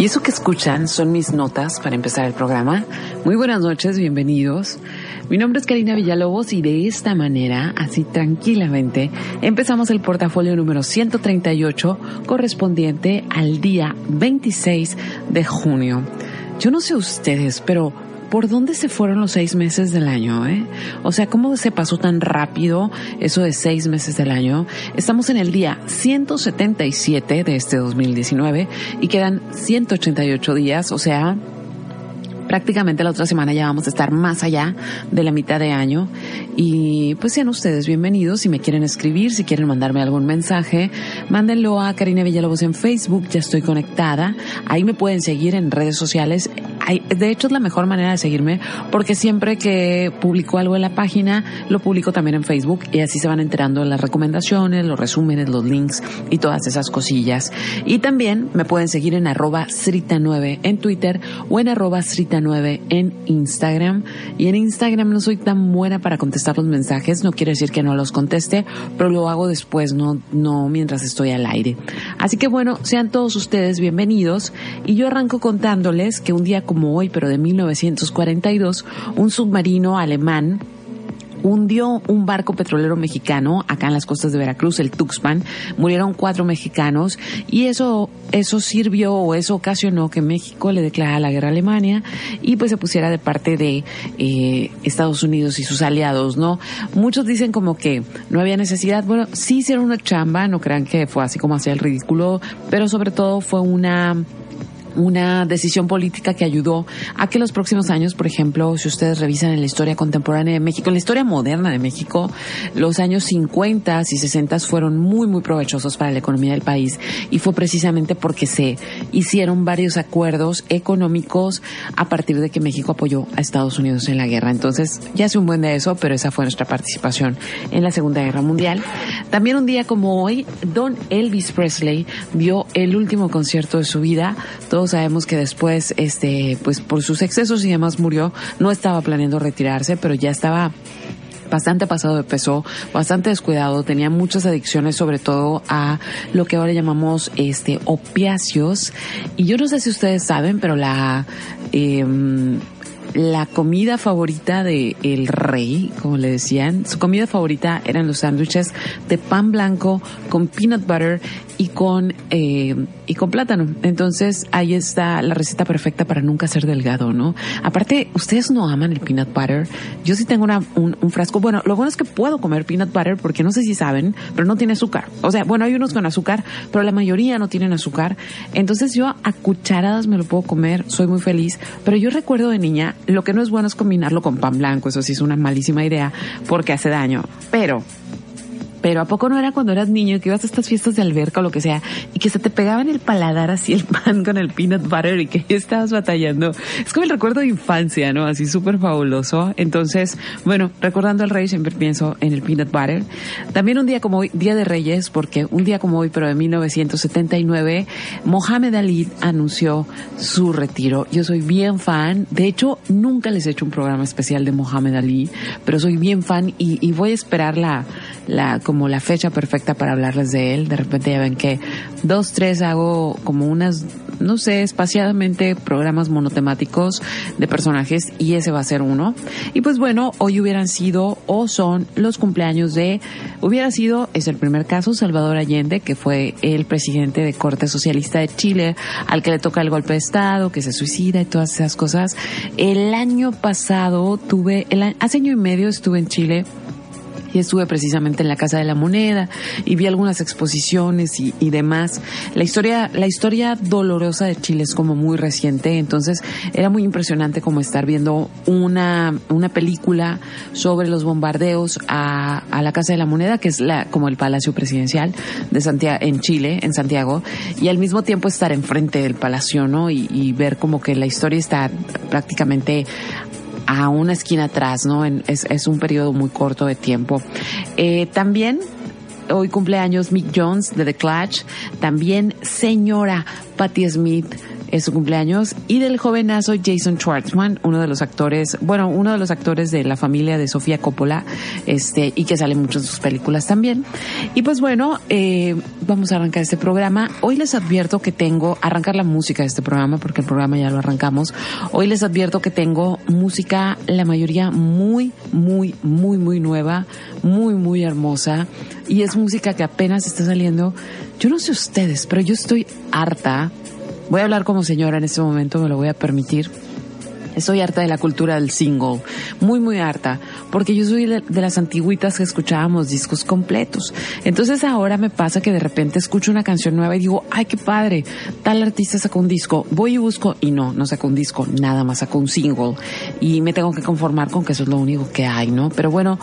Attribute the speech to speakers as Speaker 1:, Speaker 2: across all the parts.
Speaker 1: Y eso que escuchan son mis notas para empezar el programa. Muy buenas noches, bienvenidos. Mi nombre es Karina Villalobos y de esta manera, así tranquilamente, empezamos el portafolio número 138 correspondiente al día 26 de junio. Yo no sé ustedes, pero ¿por dónde se fueron los seis meses del año? Eh? O sea, ¿cómo se pasó tan rápido eso de seis meses del año? Estamos en el día 177 de este 2019 y quedan 188 días, o sea, prácticamente la otra semana ya vamos a estar más allá de la mitad de año. Y pues sean ustedes bienvenidos. Si me quieren escribir, si quieren mandarme algún mensaje, mándenlo a Karina Villalobos en Facebook. Ya estoy conectada. Ahí me pueden seguir en redes sociales. De hecho, es la mejor manera de seguirme porque siempre que publico algo en la página, lo publico también en Facebook y así se van enterando las recomendaciones, los resúmenes, los links y todas esas cosillas. Y también me pueden seguir en arroba srita9 en Twitter o en arroba srita9 en Instagram. Y en Instagram no soy tan buena para contestar los mensajes, no quiere decir que no los conteste, pero lo hago después, no, no mientras estoy al aire. Así que bueno, sean todos ustedes bienvenidos y yo arranco contándoles que un día como hoy, pero de 1942, un submarino alemán hundió un barco petrolero mexicano acá en las costas de Veracruz, el Tuxpan. Murieron cuatro mexicanos y eso, eso sirvió o eso ocasionó que México le declarara la guerra a Alemania y pues se pusiera de parte de eh, Estados Unidos y sus aliados, ¿no? Muchos dicen como que no había necesidad. Bueno, sí hicieron una chamba, no crean que fue así como hacía el ridículo, pero sobre todo fue una una decisión política que ayudó a que los próximos años, por ejemplo, si ustedes revisan en la historia contemporánea de México, en la historia moderna de México, los años 50 y 60 fueron muy, muy provechosos para la economía del país y fue precisamente porque se hicieron varios acuerdos económicos a partir de que México apoyó a Estados Unidos en la guerra. Entonces, ya hace un buen de eso, pero esa fue nuestra participación en la Segunda Guerra Mundial. También un día como hoy, Don Elvis Presley dio el último concierto de su vida. Sabemos que después, este, pues por sus excesos y demás murió. No estaba planeando retirarse, pero ya estaba bastante pasado de peso, bastante descuidado, tenía muchas adicciones, sobre todo a lo que ahora llamamos este opiáceos. Y yo no sé si ustedes saben, pero la eh, la comida favorita de el rey, como le decían, su comida favorita eran los sándwiches de pan blanco con peanut butter y con eh, y con plátano. Entonces ahí está la receta perfecta para nunca ser delgado, ¿no? Aparte, ustedes no aman el peanut butter. Yo sí tengo una, un, un frasco. Bueno, lo bueno es que puedo comer peanut butter porque no sé si saben, pero no tiene azúcar. O sea, bueno, hay unos con azúcar, pero la mayoría no tienen azúcar. Entonces yo a cucharadas me lo puedo comer, soy muy feliz. Pero yo recuerdo de niña lo que no es bueno es combinarlo con pan blanco, eso sí es una malísima idea porque hace daño. Pero pero ¿a poco no era cuando eras niño que ibas a estas fiestas de alberca o lo que sea y que se te pegaba en el paladar así el pan con el peanut butter y que estabas batallando? Es como el recuerdo de infancia, ¿no? Así súper fabuloso. Entonces, bueno, recordando al rey siempre pienso en el peanut butter. También un día como hoy, Día de Reyes, porque un día como hoy, pero de 1979, Mohamed Ali anunció su retiro. Yo soy bien fan. De hecho, nunca les he hecho un programa especial de Mohamed Ali, pero soy bien fan y, y voy a esperar la, la como la fecha perfecta para hablarles de él. De repente ya ven que dos, tres hago como unas no sé, espaciadamente programas monotemáticos de personajes y ese va a ser uno. Y pues bueno, hoy hubieran sido o son los cumpleaños de, hubiera sido, es el primer caso, Salvador Allende, que fue el presidente de Corte Socialista de Chile, al que le toca el golpe de Estado, que se suicida y todas esas cosas. El año pasado tuve, el, hace año y medio estuve en Chile y estuve precisamente en la Casa de la Moneda y vi algunas exposiciones y, demás. La historia, la historia dolorosa de Chile es como muy reciente, entonces era muy impresionante como estar viendo una, una película sobre los bombardeos a, a la Casa de la Moneda, que es la, como el Palacio Presidencial de Santiago, en Chile, en Santiago, y al mismo tiempo estar enfrente del palacio, ¿no? Y, y ver como que la historia está prácticamente a una esquina atrás, ¿no? es, es un periodo muy corto de tiempo. Eh, también hoy cumpleaños Mick Jones de The Clash, también señora Patti Smith es su cumpleaños y del jovenazo Jason Schwartzman, uno de los actores, bueno, uno de los actores de la familia de Sofía Coppola, este, y que sale mucho en sus películas también. Y pues bueno, eh, vamos a arrancar este programa. Hoy les advierto que tengo, arrancar la música de este programa, porque el programa ya lo arrancamos. Hoy les advierto que tengo música, la mayoría muy, muy, muy, muy nueva, muy, muy hermosa, y es música que apenas está saliendo. Yo no sé ustedes, pero yo estoy harta Voy a hablar como señora en este momento, me lo voy a permitir. Estoy harta de la cultura del single, muy muy harta, porque yo soy de, las antiguitas que escuchábamos discos completos. Entonces ahora me pasa que de repente escucho una canción nueva y digo, ay qué padre, tal artista sacó un disco, voy y busco y no, no sacó un disco, nada más sacó un single. Y me tengo que conformar con que eso es lo único que hay, ¿no? Pero bueno,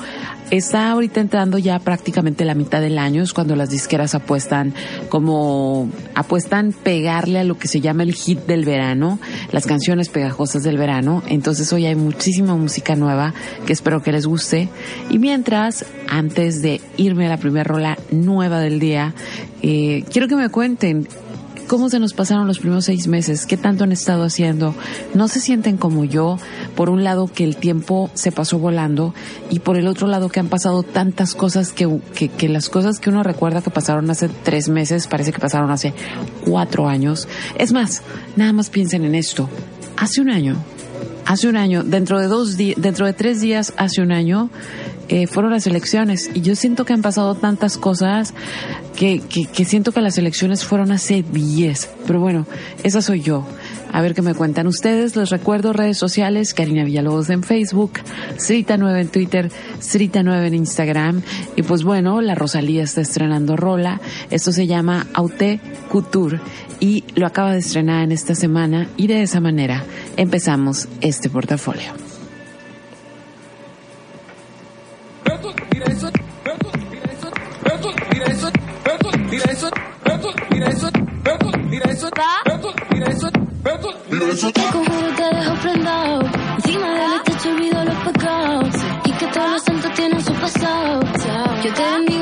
Speaker 1: está ahorita entrando ya prácticamente la mitad del año, es cuando las disqueras apuestan como, apuestan pegarle a lo que se llama el hit del verano, las canciones pegajosas del verano. Entonces hoy hay muchísima música nueva que espero que les guste. Y mientras, antes de irme a la primera rola nueva del día, eh, quiero que me cuenten cómo se nos pasaron los primeros seis meses, qué tanto han estado haciendo. No se sienten como yo, por un lado que el tiempo se pasó volando y por el otro lado que han pasado tantas cosas que, que, que las cosas que uno recuerda que pasaron hace tres meses parece que pasaron hace cuatro años. Es más, nada más piensen en esto. Hace un año, hace un año, dentro de dos días, dentro de tres días, hace un año, eh, fueron las elecciones y yo siento que han pasado tantas cosas que, que, siento que las elecciones fueron hace 10. Pero bueno, esa soy yo. A ver qué me cuentan ustedes. Les recuerdo redes sociales, Karina Villalobos en Facebook, Srita9 en Twitter, Srita9 en Instagram. Y pues bueno, la Rosalía está estrenando Rola. Esto se llama Aute Couture y lo acaba de estrenar en esta semana y de esa manera empezamos este portafolio.
Speaker 2: Te conjuro te dejo prendado. Encima del techo olvido los pecados. Y que todos los santos tienen su pasado. Yo te bendigo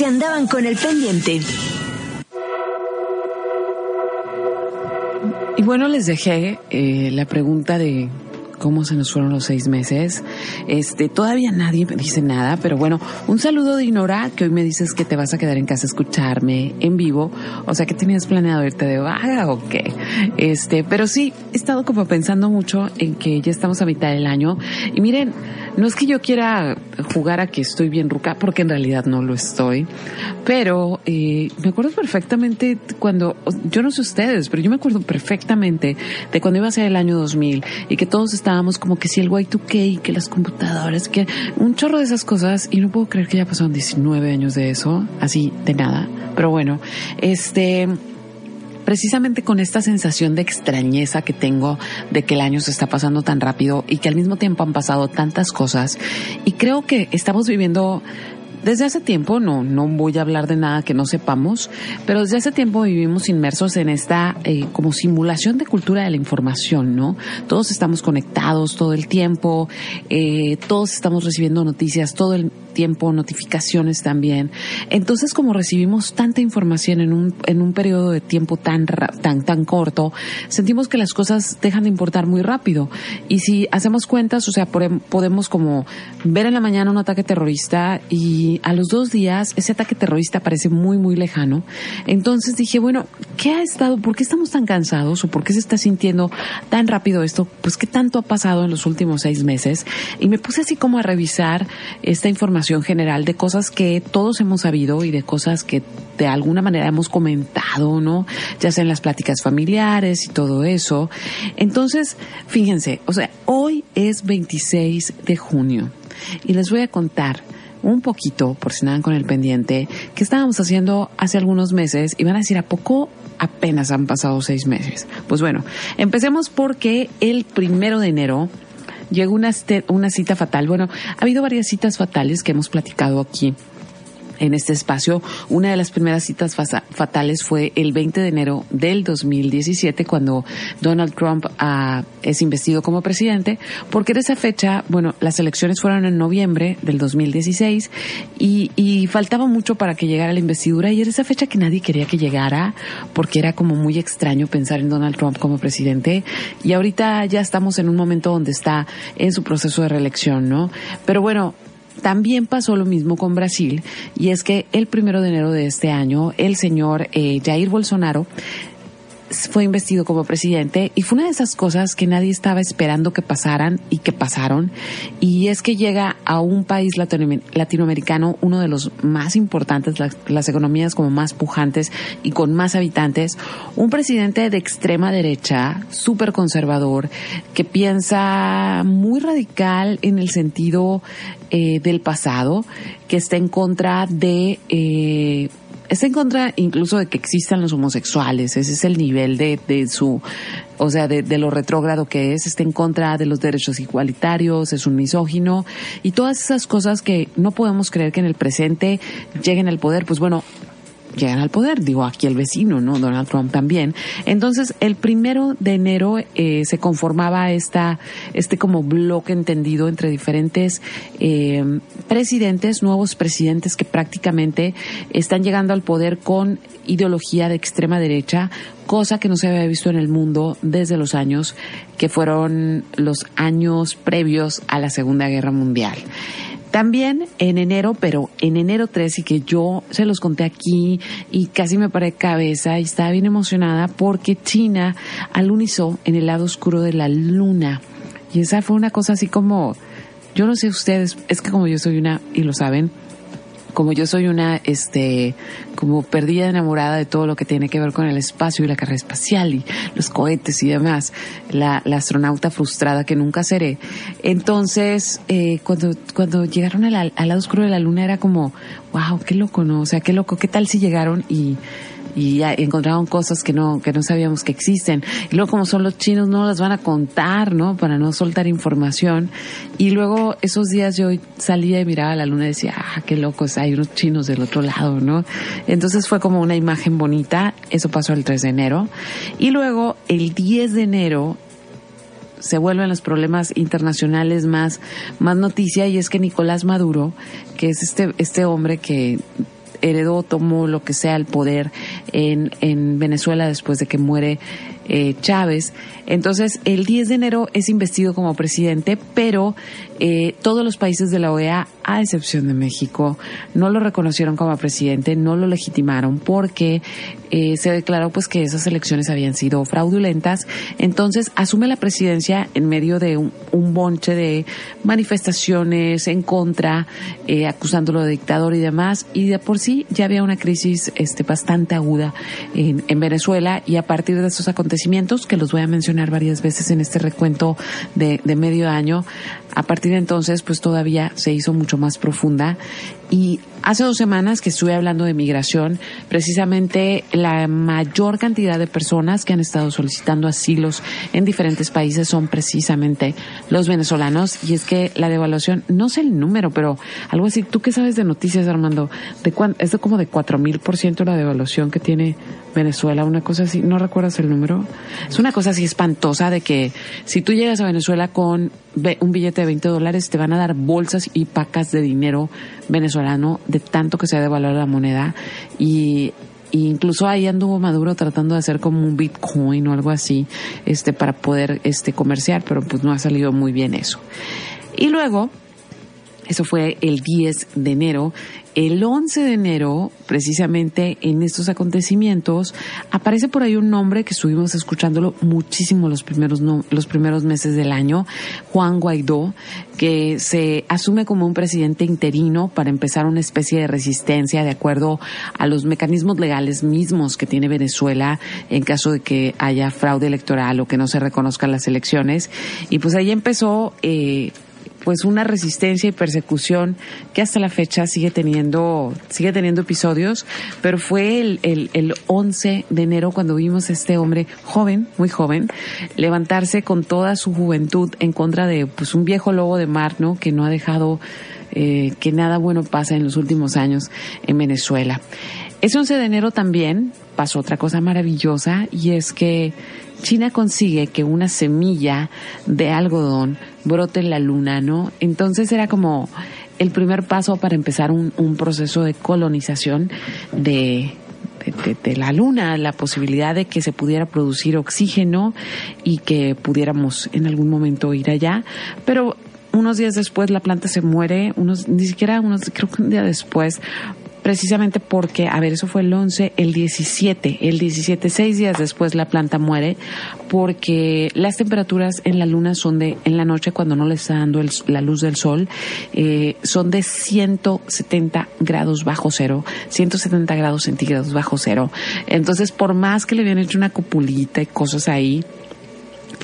Speaker 2: si
Speaker 3: andaban con el pendiente.
Speaker 1: Y bueno, les dejé eh, la pregunta de cómo se nos fueron los seis meses. Este, todavía nadie me dice nada, pero bueno, un saludo de Inora, que hoy me dices que te vas a quedar en casa a escucharme en vivo. O sea, que tenías planeado irte de vaga o qué. Este, pero sí, he estado como pensando mucho en que ya estamos a mitad del año. Y miren, no es que yo quiera jugar a que estoy bien ruca, porque en realidad no lo estoy. Pero eh, me acuerdo perfectamente cuando, yo no sé ustedes, pero yo me acuerdo perfectamente de cuando iba a ser el año 2000 y que todos estaban estábamos como que si el Y2K, que las computadoras, que un chorro de esas cosas y no puedo creer que ya pasaron 19 años de eso, así de nada. Pero bueno, este precisamente con esta sensación de extrañeza que tengo de que el año se está pasando tan rápido y que al mismo tiempo han pasado tantas cosas y creo que estamos viviendo desde hace tiempo, no, no voy a hablar de nada que no sepamos, pero desde hace tiempo vivimos inmersos en esta eh, como simulación de cultura de la información, ¿no? Todos estamos conectados todo el tiempo, eh, todos estamos recibiendo noticias todo el tiempo, notificaciones también. Entonces, como recibimos tanta información en un, en un periodo de tiempo tan, tan, tan corto, sentimos que las cosas dejan de importar muy rápido. Y si hacemos cuentas, o sea, podemos como ver en la mañana un ataque terrorista y a los dos días ese ataque terrorista parece muy, muy lejano. Entonces dije, bueno, ¿qué ha estado? ¿Por qué estamos tan cansados? ¿O por qué se está sintiendo tan rápido esto? Pues, ¿qué tanto ha pasado en los últimos seis meses? Y me puse así como a revisar esta información general de cosas que todos hemos sabido y de cosas que de alguna manera hemos comentado, ¿no? Ya sea en las pláticas familiares y todo eso. Entonces, fíjense, o sea, hoy es 26 de junio y les voy a contar un poquito, por si nada con el pendiente, que estábamos haciendo hace algunos meses y van a decir, ¿a poco apenas han pasado seis meses? Pues bueno, empecemos porque el primero de enero llegó una, una cita fatal. Bueno, ha habido varias citas fatales que hemos platicado aquí en este espacio. Una de las primeras citas fatales fue el 20 de enero del 2017, cuando Donald Trump uh, es investido como presidente, porque de esa fecha, bueno, las elecciones fueron en noviembre del 2016 y, y faltaba mucho para que llegara la investidura y era esa fecha que nadie quería que llegara porque era como muy extraño pensar en Donald Trump como presidente y ahorita ya estamos en un momento donde está en su proceso de reelección, ¿no? Pero bueno, también pasó lo mismo con Brasil y es que el primero de enero de este año el señor eh, Jair Bolsonaro fue investido como presidente y fue una de esas cosas que nadie estaba esperando que pasaran y que pasaron. Y es que llega a un país latinoamericano, uno de los más importantes, las, economías como más pujantes y con más habitantes, un presidente de extrema derecha, súper conservador, que piensa muy radical en el sentido eh, del pasado, que está en contra de eh, está en contra incluso de que existan los homosexuales, ese es el nivel de, de su, o sea, de, de, lo retrógrado que es, está en contra de los derechos igualitarios, es un misógino y todas esas cosas que no podemos creer que en el presente lleguen al poder, pues bueno, llegan al poder, digo aquí el vecino, ¿no? Donald Trump también. Entonces, el primero de enero eh, se conformaba esta, este como bloque entendido entre diferentes eh, presidentes, nuevos presidentes que prácticamente están llegando al poder con ideología de extrema derecha, cosa que no se había visto en el mundo desde los años que fueron los años previos a la Segunda Guerra Mundial. También en enero, pero en enero 13, que yo se los conté aquí y casi me paré cabeza y estaba bien emocionada porque China alunizó en el lado oscuro de la luna. Y esa fue una cosa así como, yo no sé ustedes, es que como yo soy una, y lo saben, como yo soy una, este, como perdida enamorada de todo lo que tiene que ver con el espacio y la carrera espacial y los cohetes y demás, la, la astronauta frustrada que nunca seré. Entonces, eh, cuando, cuando llegaron al, al lado oscuro de la luna era como, wow, qué loco, ¿no? O sea, qué loco, qué tal si llegaron y, y encontraron cosas que no, que no sabíamos que existen. Y luego como son los chinos no las van a contar, ¿no? Para no soltar información. Y luego esos días yo salía y miraba a la luna y decía, ah, qué locos, hay unos chinos del otro lado, ¿no? Entonces fue como una imagen bonita. Eso pasó el 3 de enero. Y luego el 10 de enero se vuelven los problemas internacionales más, más noticia y es que Nicolás Maduro, que es este, este hombre que heredó, tomó lo que sea el poder en, en Venezuela después de que muere eh, Chávez. Entonces, el 10 de enero es investido como presidente, pero eh, todos los países de la OEA, a excepción de México, no lo reconocieron como presidente, no lo legitimaron porque eh, se declaró pues que esas elecciones habían sido fraudulentas. Entonces, asume la presidencia en medio de un, bonche de manifestaciones en contra, eh, acusándolo de dictador y demás. Y de por sí ya había una crisis este, bastante aguda en, en Venezuela y a partir de esos acontecimientos, que los voy a mencionar varias veces en este recuento de, medio año, a partir de entonces, pues todavía se hizo mucho más profunda y hace dos semanas que estuve hablando de migración, precisamente la mayor cantidad de personas que han estado solicitando asilos en diferentes países son precisamente los venezolanos. Y es que la devaluación, no sé el número, pero algo así, ¿tú qué sabes de noticias, Armando? ¿De es de como de cuatro mil por ciento la devaluación que tiene Venezuela, una cosa así, ¿no recuerdas el número? Es una cosa así espantosa de que si tú llegas a Venezuela con un billete de 20 dólares, te van a dar bolsas y pacas de dinero venezolano de tanto que se ha devaluado la moneda y incluso ahí anduvo Maduro tratando de hacer como un Bitcoin o algo así, este, para poder, este, comerciar, pero pues no ha salido muy bien eso. Y luego, eso fue el 10 de enero. El 11 de enero, precisamente en estos acontecimientos, aparece por ahí un nombre que estuvimos escuchándolo muchísimo los primeros, los primeros meses del año, Juan Guaidó, que se asume como un presidente interino para empezar una especie de resistencia de acuerdo a los mecanismos legales mismos que tiene Venezuela en caso de que haya fraude electoral o que no se reconozcan las elecciones. Y pues ahí empezó eh, pues una resistencia y persecución que hasta la fecha sigue teniendo, sigue teniendo episodios, pero fue el, el, el 11 de enero cuando vimos a este hombre joven, muy joven, levantarse con toda su juventud en contra de pues un viejo lobo de mar, ¿no? Que no ha dejado eh, que nada bueno pasa en los últimos años en Venezuela. Ese 11 de enero también pasó otra cosa maravillosa y es que China consigue que una semilla de algodón brote en la luna, ¿no? Entonces era como el primer paso para empezar un, proceso de colonización de, de, la luna, la posibilidad de que se pudiera producir oxígeno y que pudiéramos en algún momento ir allá. Pero unos días después la planta se muere, unos, ni siquiera unos, creo que un día después, precisamente porque, a ver, eso fue el 11, el 17, el 17, seis días después la planta muere porque las temperaturas en la luna son de, en la noche cuando no le está dando la luz del sol, eh, son de 170 grados bajo cero, 170 grados centígrados bajo cero. Entonces, por más que le habían hecho una cupulita y cosas ahí,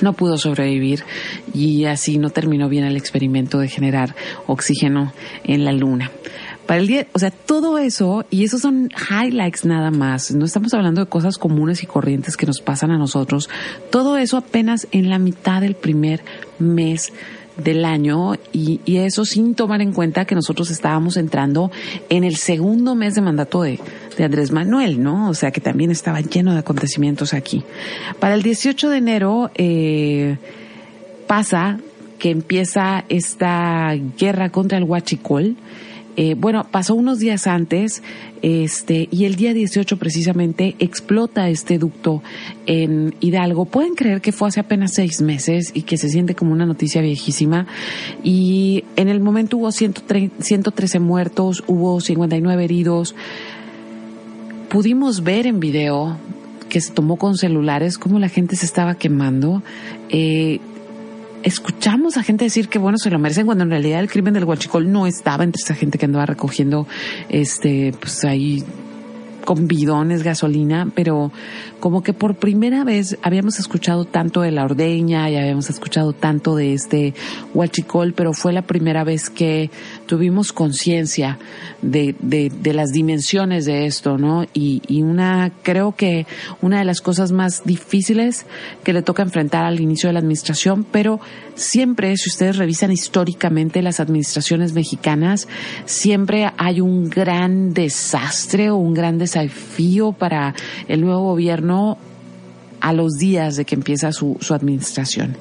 Speaker 1: no pudo sobrevivir y así no terminó bien el experimento de generar oxígeno en la luna. Para el día, o sea, todo eso, y esos son highlights nada más, no estamos hablando de cosas comunes y corrientes que nos pasan a nosotros, todo eso apenas en la mitad del primer mes del año y, y, eso sin tomar en cuenta que nosotros estábamos entrando en el segundo mes de mandato de, de, Andrés Manuel, ¿no? O sea que también estaba lleno de acontecimientos aquí. Para el 18 de enero eh, pasa que empieza esta guerra contra el Huachicol eh, bueno, pasó unos días antes, este, y el día 18 precisamente explota este ducto en Hidalgo. Pueden creer que fue hace apenas seis meses y que se siente como una noticia viejísima. Y en el momento hubo 113 muertos, hubo 59 heridos. Pudimos ver en video que se tomó con celulares cómo la gente se estaba quemando. Eh, escuchamos a gente decir que bueno se lo merecen cuando en realidad el crimen del huachicol no estaba entre esa gente que andaba recogiendo este pues ahí con bidones, gasolina, pero como que por primera vez habíamos escuchado tanto de la ordeña y habíamos escuchado tanto de este huachicol, pero fue la primera vez que tuvimos conciencia de, de, de, las dimensiones de esto, ¿no? Y, y una, creo que una de las cosas más difíciles que le toca enfrentar al inicio de la administración, pero siempre, si ustedes revisan históricamente las administraciones mexicanas, siempre hay un gran desastre o un gran desafío para el nuevo gobierno a los días de que empieza su, su administración.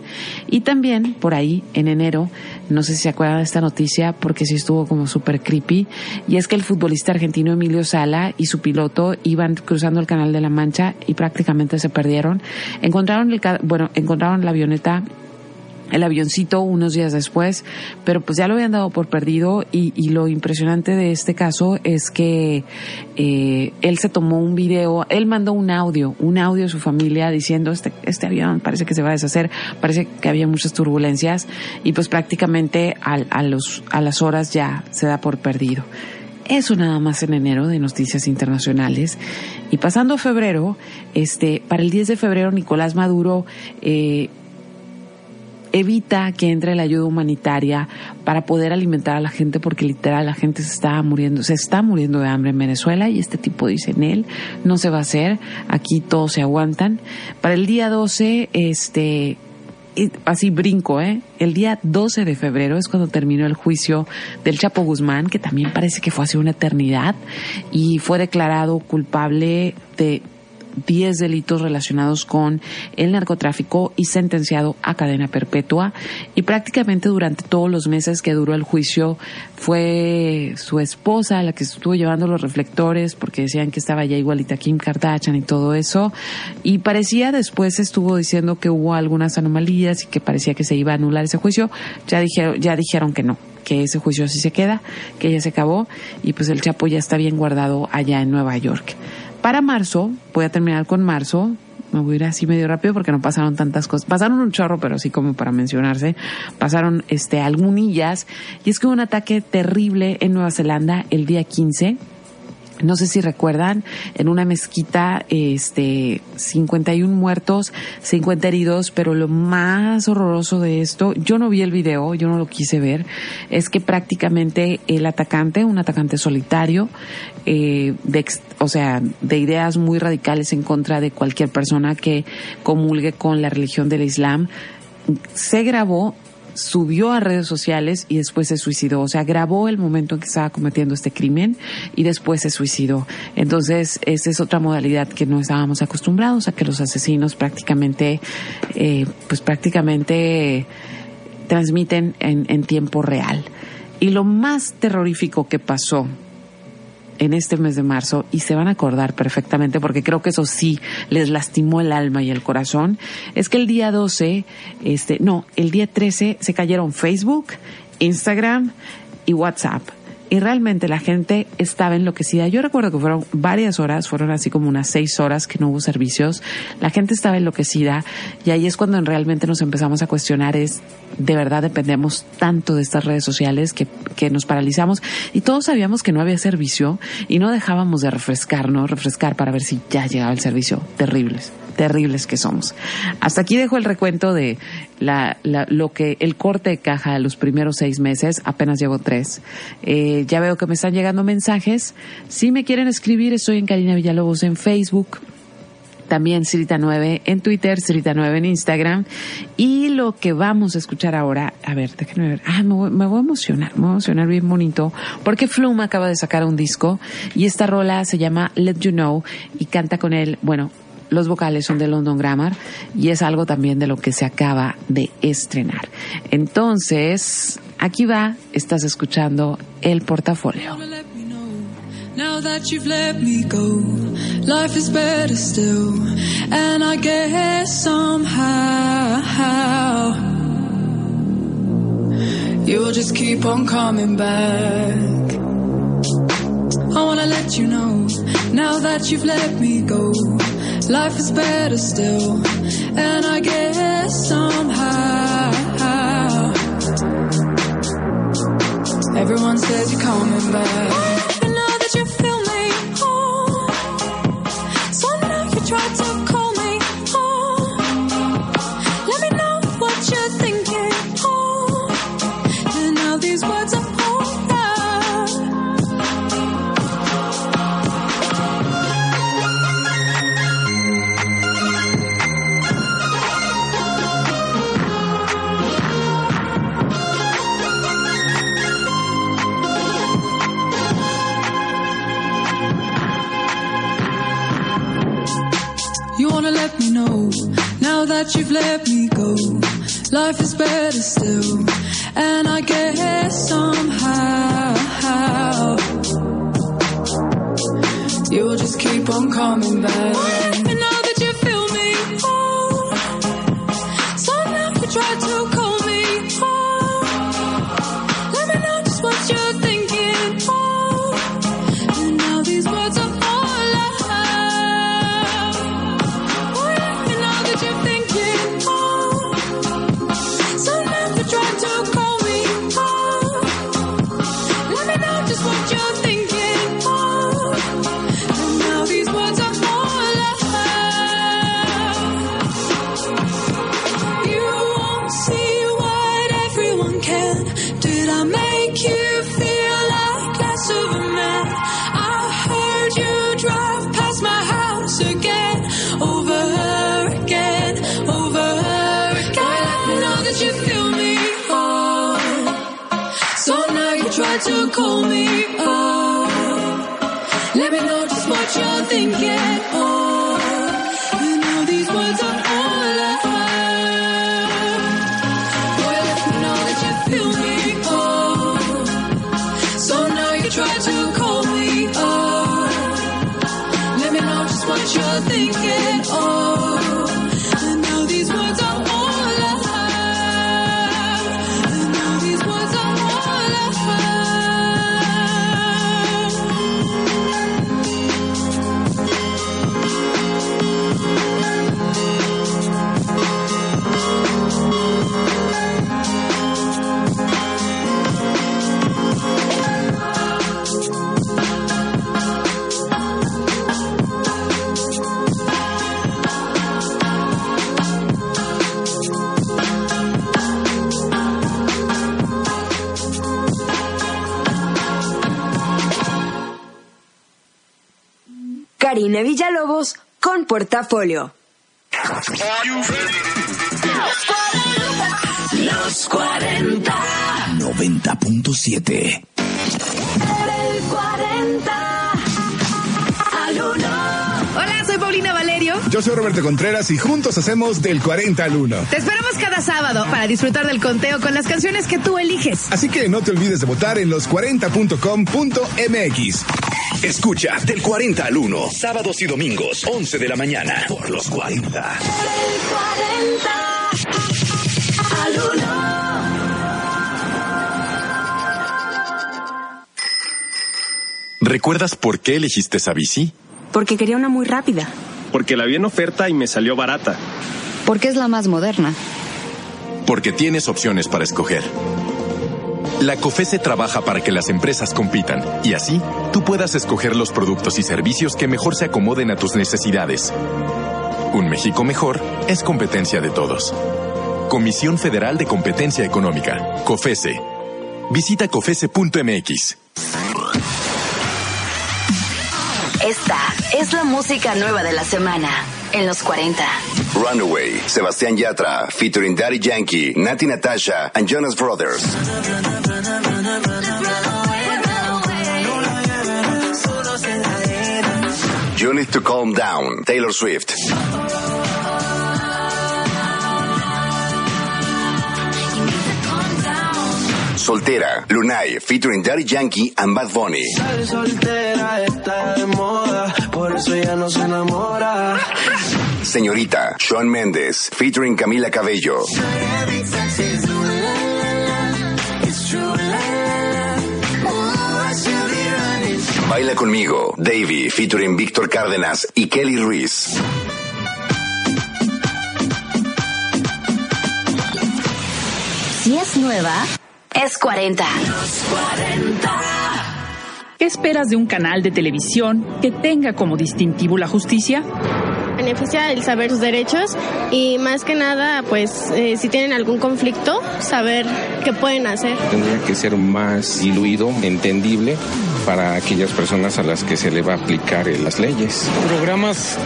Speaker 1: Y también por ahí, en enero, no sé si se acuerdan de esta noticia porque sí estuvo como súper creepy, y es que el futbolista argentino Emilio Sala y su piloto iban cruzando el Canal de la Mancha y prácticamente se perdieron. Encontraron el, bueno, encontraron la avioneta el avioncito unos días después, pero pues ya lo habían dado por perdido y, lo impresionante de este caso es que eh, él se tomó un video, él mandó un audio, un audio a su familia diciendo este, este avión parece que se va a deshacer, parece que había muchas turbulencias y pues prácticamente al- a, los, a las horas ya se da por perdido. Eso nada más en enero de noticias internacionales. Y pasando a febrero, este, para el 10 de febrero Nicolás Maduro eh, evita que entre la ayuda humanitaria para poder alimentar a la gente porque literal la gente se está muriendo, se está muriendo de hambre en Venezuela y este tipo dice en él, no se va a hacer, aquí todos se aguantan. Para el día 12, este, así brinco, ¿eh? El día 12 de febrero es cuando terminó el juicio del Chapo Guzmán, que también parece que fue hace una eternidad, y fue declarado culpable de 10 delitos relacionados con el narcotráfico y sentenciado a cadena perpetua. Y prácticamente durante todos los meses que duró el juicio fue su esposa la que estuvo llevando los reflectores porque decían que estaba ya igualita Kim Kardashian y todo eso. Y parecía después estuvo diciendo que hubo algunas anomalías y que parecía que se iba a anular ese juicio. Ya dijeron, ya dijeron que no que ese juicio así se queda, que ya se acabó y pues el Chapo ya está bien guardado allá en Nueva York. Para marzo, voy a terminar con marzo, me voy a ir así medio rápido porque no pasaron tantas cosas. Pasaron un chorro, pero así como para mencionarse. Pasaron este algunillas. Y es que hubo un ataque terrible en Nueva Zelanda el día 15. No sé si recuerdan, en una mezquita, este, 51 muertos, 50 heridos, pero lo más horroroso de esto, yo no vi el video, yo no lo quise ver, es que prácticamente el atacante, un atacante solitario, eh, de, o sea, de ideas muy radicales en contra de cualquier persona que comulgue con la religión del Islam, se grabó subió a redes sociales y después se suicidó. O sea, grabó el momento en que estaba cometiendo este crimen y después se suicidó. Entonces, esa es otra modalidad que no estábamos acostumbrados a que los asesinos prácticamente, eh, pues prácticamente transmiten en, en tiempo real. Y lo más terrorífico que pasó en este mes de marzo y se van a acordar perfectamente porque creo que eso sí les lastimó el alma y el corazón, es que el día 12, este, no, el día 13 se cayeron Facebook, Instagram y WhatsApp. Y realmente la gente estaba enloquecida. Yo recuerdo que fueron varias horas, fueron así como unas seis horas que no hubo servicios. La gente estaba enloquecida y ahí es cuando realmente nos empezamos a cuestionar es, de verdad dependemos tanto de estas redes sociales que, que nos paralizamos y todos sabíamos que no había servicio y no dejábamos de refrescarnos, refrescar para ver si ya llegaba el servicio. Terribles, terribles que somos. Hasta aquí dejo el recuento de la, la- lo que el corte de caja de los primeros seis meses, apenas llevo tres. Eh, ya veo que me están llegando mensajes. Si me quieren escribir, estoy en Karina Villalobos en Facebook. También Cirita9 en Twitter, Cirita9 en Instagram. Y lo que vamos a escuchar ahora, a ver, déjenme ver. Ah, me voy, me voy a emocionar, me voy a emocionar bien bonito. Porque Flume acaba de sacar un disco y esta rola se llama Let You Know y canta con él, bueno, los vocales son de London Grammar y es algo también de lo que se acaba de estrenar. Entonces, aquí va, estás escuchando el portafolio.
Speaker 4: now that you've let me go. Life is better still, and I guess somehow you'll just keep on coming back. I wanna let you know now that you've let me go. Life is better still, and
Speaker 3: Karina Villalobos con Portafolio.
Speaker 5: Los 40.
Speaker 6: 90.7.
Speaker 7: Yo soy Roberto Contreras y juntos hacemos del 40 al 1.
Speaker 8: Te esperamos cada sábado para disfrutar del conteo con las canciones que tú eliges.
Speaker 7: Así que no te olvides de votar en los40.com.mx.
Speaker 6: Escucha del 40 al 1, sábados y domingos, 11 de la mañana, por los 40.
Speaker 5: El 40. Al 1.
Speaker 9: ¿Recuerdas por qué elegiste esa bici?
Speaker 10: Porque quería una muy rápida.
Speaker 11: Porque la vi en oferta y me salió barata.
Speaker 10: Porque es la más moderna.
Speaker 9: Porque tienes opciones para escoger. La COFESE trabaja para que las empresas compitan y así tú puedas escoger los productos y servicios que mejor se acomoden a tus necesidades. Un México mejor es competencia de todos. Comisión Federal de Competencia Económica, COFESE. Visita COFESE.mx.
Speaker 12: Esta es la música nueva de la semana en los 40.
Speaker 13: Runaway, Sebastián Yatra, featuring Daddy Yankee, Nati Natasha, and Jonas Brothers. You Need to Calm Down, Taylor Swift. Soltera, Lunay, featuring Daddy Yankee and Bad Bunny.
Speaker 14: soltera está de moda, por eso ella no se enamora.
Speaker 13: Señorita, Shawn Mendes, featuring Camila Cabello. Baila conmigo, Davey, featuring Víctor Cárdenas y Kelly Ruiz.
Speaker 12: Si es nueva, es 40.
Speaker 15: ¿Qué esperas de un canal de televisión que tenga como distintivo la justicia?
Speaker 16: beneficia el saber sus derechos y más que nada, pues eh, si tienen algún conflicto, saber qué pueden hacer.
Speaker 17: Tendría que ser más diluido, entendible para aquellas personas a las que se le va a aplicar eh, las leyes.
Speaker 18: Programas,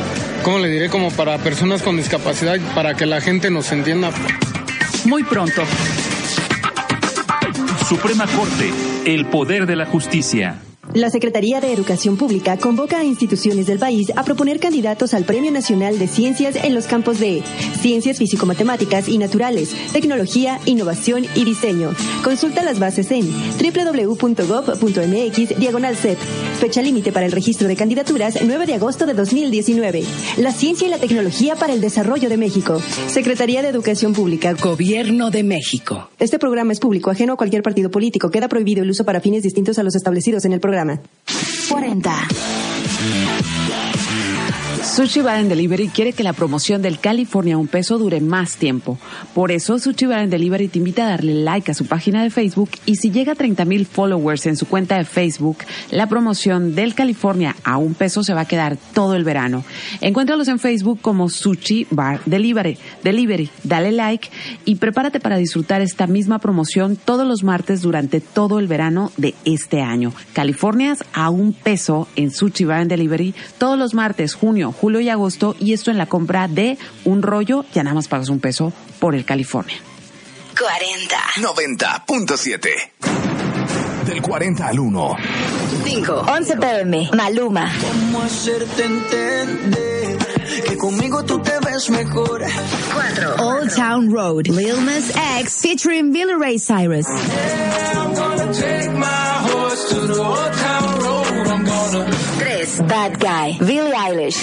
Speaker 18: ¿cómo le diré? Como para personas con discapacidad, para que la gente nos entienda.
Speaker 15: Muy pronto.
Speaker 19: Suprema Corte, el poder de la justicia. La Secretaría de Educación Pública convoca a instituciones del país a proponer candidatos al Premio Nacional de Ciencias en los campos de Ciencias Físico-Matemáticas y Naturales, Tecnología, Innovación y Diseño. Consulta las bases en www.gov.mx diagonal CEP. Fecha límite para el registro de candidaturas 9 de agosto de 2019. La ciencia y la tecnología para el desarrollo de México. Secretaría de Educación Pública.
Speaker 20: Gobierno de México.
Speaker 19: Este programa es público, ajeno a cualquier partido político. Queda prohibido el uso para fines distintos a los establecidos en el programa.
Speaker 12: 40.
Speaker 1: Sushi Bar and Delivery quiere que la promoción del California un peso dure más tiempo. Por eso Sushi Bar and Delivery te invita a darle like a su página de Facebook y si llega a 30 mil followers en su cuenta de Facebook, la promoción del California a un peso se va a quedar todo el verano. Encuéntralos en Facebook como Sushi Bar Delivery. Delivery. Dale like y prepárate para disfrutar esta misma promoción todos los martes durante todo el verano de este año. Californias a un peso en Sushi Bar and Delivery todos los martes, junio, julio y agosto y esto en la compra de un rollo ya nada más pagas un peso por el California.
Speaker 12: 40.
Speaker 7: 90.7. Del 40 al 1.
Speaker 12: 5. 11 pm. Maluma.
Speaker 14: ¿Cómo hacerte entender que conmigo tú te ves mejor?
Speaker 12: 4.
Speaker 8: Old Town Road. Lil Nas X featuring Billy Ray Cyrus.
Speaker 14: I'm gonna take my horse to the old town
Speaker 12: 3. Bad Guy. Billie Eilish.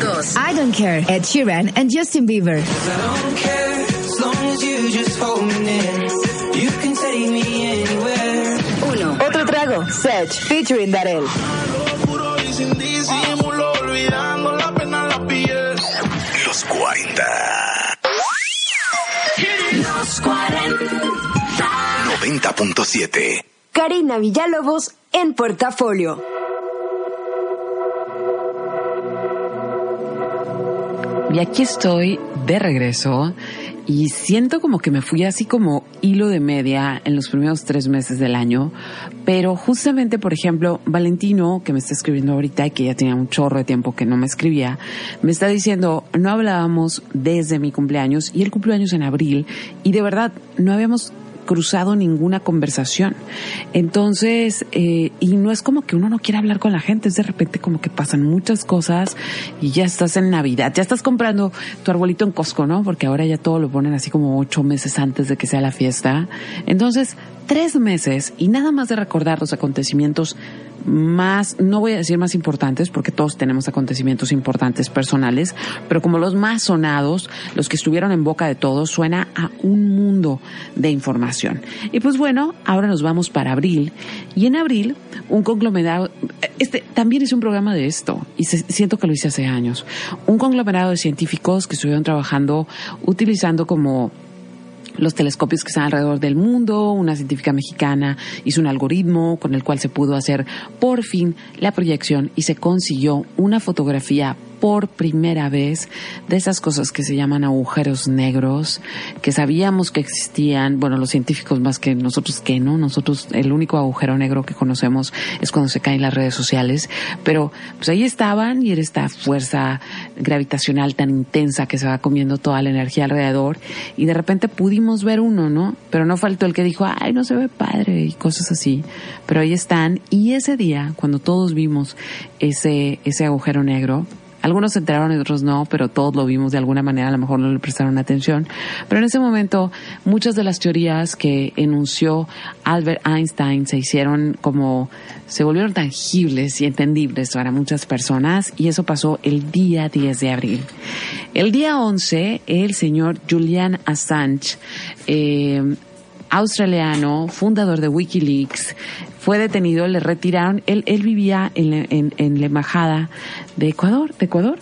Speaker 12: 2.
Speaker 8: I Don't Care. Ed Sheeran and Justin Bieber.
Speaker 14: I don't care as long as you just hold me near. You can take me anywhere.
Speaker 12: 1. Otro trago. Sedge featuring Darel.
Speaker 14: Puro y sin disimulo, olvidando la pena en la piel.
Speaker 6: Los 40.
Speaker 5: Los 40.
Speaker 6: 90.7.
Speaker 3: Karina Villalobos en portafolio.
Speaker 1: Y aquí estoy de regreso y siento como que me fui así como hilo de media en los primeros tres meses del año, pero justamente, por ejemplo, Valentino, que me está escribiendo ahorita y que ya tenía un chorro de tiempo que no me escribía, me está diciendo, no hablábamos desde mi cumpleaños y el cumpleaños en abril y de verdad no habíamos cruzado ninguna conversación. Entonces, eh, y no es como que uno no quiera hablar con la gente, es de repente como que pasan muchas cosas y ya estás en Navidad, ya estás comprando tu arbolito en Costco, ¿no? Porque ahora ya todo lo ponen así como ocho meses antes de que sea la fiesta. Entonces, tres meses y nada más de recordar los acontecimientos más, no voy a decir más importantes porque todos tenemos acontecimientos importantes personales, pero como los más sonados, los que estuvieron en boca de todos, suena a un mundo de información. Y pues bueno, ahora nos vamos para abril y en abril un conglomerado, este también es un programa de esto y se, siento que lo hice hace años, un conglomerado de científicos que estuvieron trabajando utilizando como los telescopios que están alrededor del mundo, una científica mexicana hizo un algoritmo con el cual se pudo hacer por fin la proyección y se consiguió una fotografía por primera vez de esas cosas que se llaman agujeros negros, que sabíamos que existían, bueno, los científicos más que nosotros que no, nosotros el único agujero negro que conocemos es cuando se caen las redes sociales, pero pues ahí estaban y era esta fuerza gravitacional tan intensa que se va comiendo toda la energía alrededor y de repente pudimos ver uno, ¿no? Pero no faltó el que dijo, ay, no se ve padre y cosas así, pero ahí están y ese día, cuando todos vimos ese, ese agujero negro, algunos se enteraron y otros no, pero todos lo vimos de alguna manera, a lo mejor no le prestaron atención. Pero en ese momento, muchas de las teorías que enunció Albert Einstein se hicieron como, se volvieron tangibles y entendibles para muchas personas y eso pasó el día 10 de abril. El día 11, el señor Julian Assange, eh, australiano, fundador de Wikileaks, fue detenido, le retiraron, él, él vivía en, en, en la embajada de Ecuador, de Ecuador,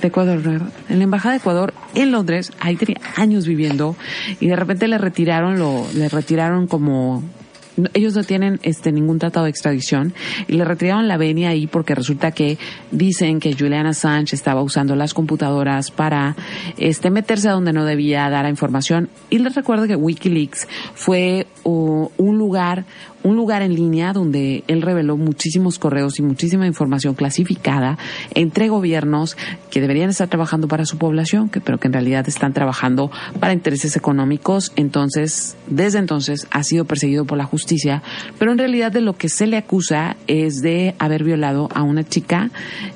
Speaker 1: de Ecuador, en la embajada de Ecuador en Londres, ahí tenía años viviendo y de repente le retiraron lo, le retiraron como ellos no tienen este ningún tratado de extradición y le retiraron la venia ahí porque resulta que dicen que Julian Assange estaba usando las computadoras para este meterse a donde no debía dar información. Y les recuerdo que WikiLeaks fue o, un lugar, un lugar en línea donde él reveló muchísimos correos y muchísima información clasificada entre gobiernos que deberían estar trabajando para su población, que, pero que en realidad están trabajando para intereses económicos. Entonces, desde entonces ha sido perseguido por la justicia, pero en realidad de lo que se le acusa es de haber violado a una chica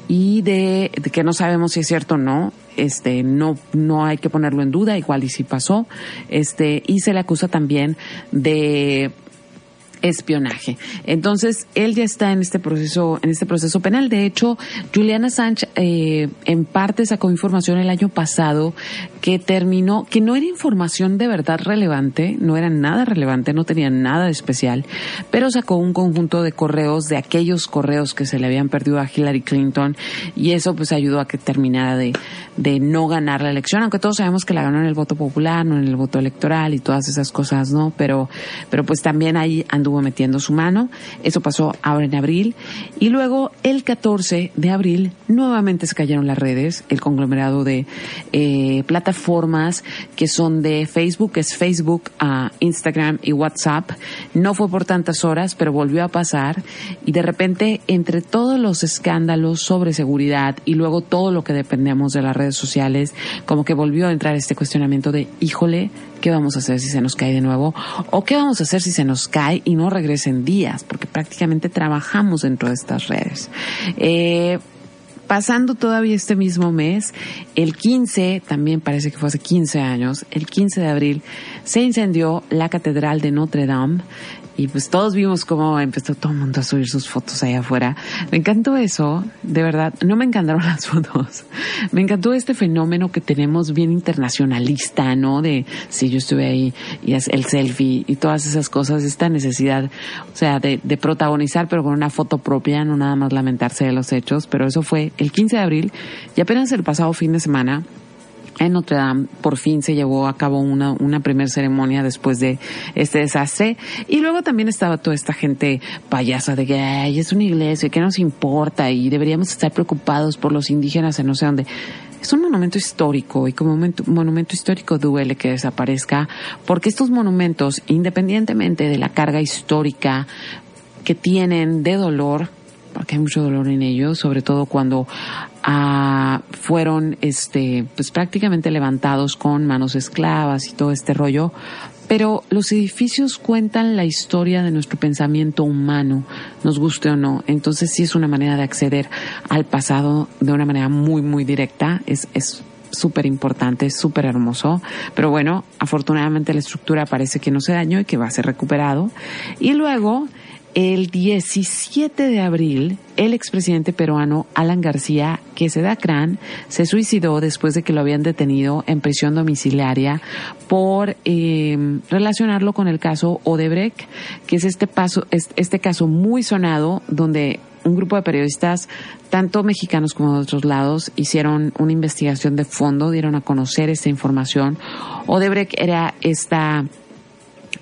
Speaker 1: y de, de que no sabemos si es cierto o no, este no no hay que ponerlo en duda igual y si pasó este y se le acusa también de espionaje. Entonces, él ya está en este proceso, en este proceso penal. De hecho, Juliana Sánchez eh, en parte sacó información el año pasado que terminó, que no era información de verdad relevante, no era nada relevante, no tenía nada especial, pero sacó un conjunto de correos, de aquellos correos que se le habían perdido a Hillary Clinton, y eso pues ayudó a que terminara de, de no ganar la elección, aunque todos sabemos que la ganó en el voto popular, no en el voto electoral y todas esas cosas, ¿no? Pero, pero pues también ahí anduvo metiendo su mano. Eso pasó ahora en abril. Y luego el 14 de abril nuevamente se cayeron las redes, el conglomerado de eh, plataformas que son de Facebook, es Facebook, uh, Instagram y WhatsApp. No fue por tantas horas, pero volvió a pasar. Y de repente, entre todos los escándalos sobre seguridad y luego todo lo que dependemos de las redes sociales, como que volvió a entrar este cuestionamiento de, híjole, ¿qué vamos a hacer si se nos cae de nuevo? ¿O qué vamos a hacer si se nos cae y no regresen días? Porque prácticamente trabajamos dentro de estas redes. Eh, pasando todavía este mismo mes, el 15, también parece que fue hace 15 años, el 15 de abril, se incendió la Catedral de Notre Dame y pues todos vimos cómo empezó todo el mundo a subir sus fotos allá afuera. Me encantó eso, de verdad. No me encantaron las fotos. Me encantó este fenómeno que tenemos bien internacionalista, ¿no? De si yo estuve ahí y el selfie y todas esas cosas, esta necesidad, o sea, de, de protagonizar, pero con una foto propia, no nada más lamentarse de los hechos. Pero eso fue el 15 de abril y apenas el pasado fin de semana en Notre Dame por fin se llevó a cabo una, una primera ceremonia después de este desastre. Y luego también estaba toda esta gente payasa de que Ay, es una iglesia, que nos importa? Y deberíamos estar preocupados por los indígenas en no sé dónde. Es un monumento histórico y como monumento histórico duele que desaparezca porque estos monumentos, independientemente de la carga histórica que tienen de dolor, porque hay mucho dolor en ellos, sobre todo cuando ah, fueron este pues prácticamente levantados con manos esclavas y todo este rollo, pero los edificios cuentan la historia de nuestro pensamiento humano, nos guste o no. Entonces sí es una manera de acceder al pasado de una manera muy, muy directa. Es, es súper importante, súper hermoso. Pero bueno, afortunadamente la estructura parece que no se dañó y que va a ser recuperado. Y luego el 17 de abril, el expresidente peruano Alan García Queseda-Crán se suicidó después de que lo habían detenido en prisión domiciliaria por eh, relacionarlo con el caso Odebrecht, que es este, paso, este caso muy sonado donde un grupo de periodistas, tanto mexicanos como de otros lados, hicieron una investigación de fondo, dieron a conocer esta información. Odebrecht era esta